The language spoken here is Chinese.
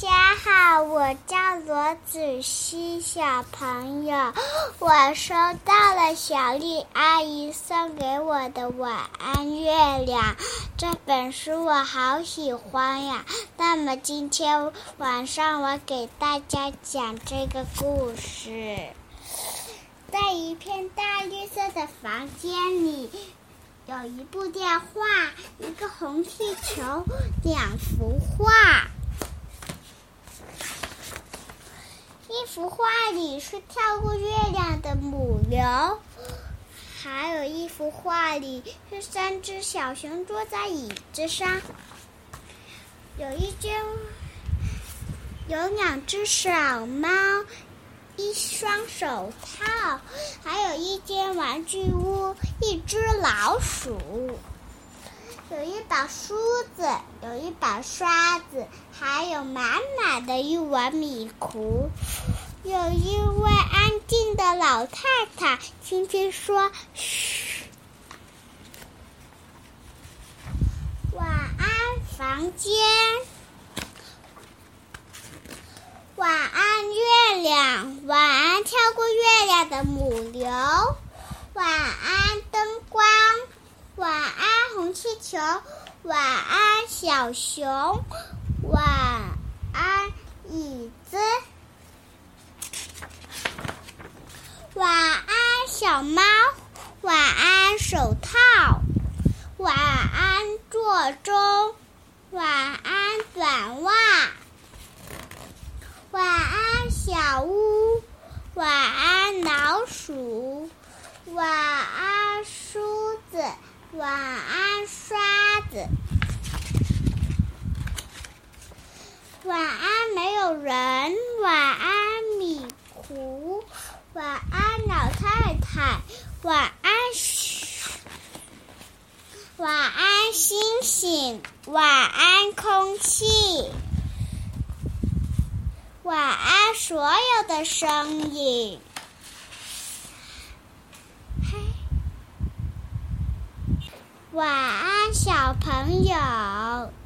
家好，我叫罗子熙小朋友，我收到了小丽阿姨送给我的《晚安月亮》这本书，我好喜欢呀。那么今天晚上我给大家讲这个故事，在一片大绿色的房间里，有一部电话，一个红气球，两幅画。一幅画里是跳过月亮的母牛，还有一幅画里是三只小熊坐在椅子上。有一间，有两只小猫，一双手套，还有一间玩具屋，一只老鼠。有一把梳子，有一把刷子，还有满满的一碗米糊。有一位安静的老太太，轻轻说：“嘘，晚安，房间。晚安，月亮。晚安，跳过月亮的母牛。晚安，灯光。”晚安，红气球。晚安，小熊。晚安，椅子。晚安，小猫。晚安，手套。晚安，座钟。晚安，短袜。晚安，小屋。晚安，老鼠。晚安，梳子。晚安，刷子。晚安，没有人。晚安，米糊。晚安，老太太。晚安，晚安，星星。晚安，空气。晚安，所有的声音。晚安，小朋友。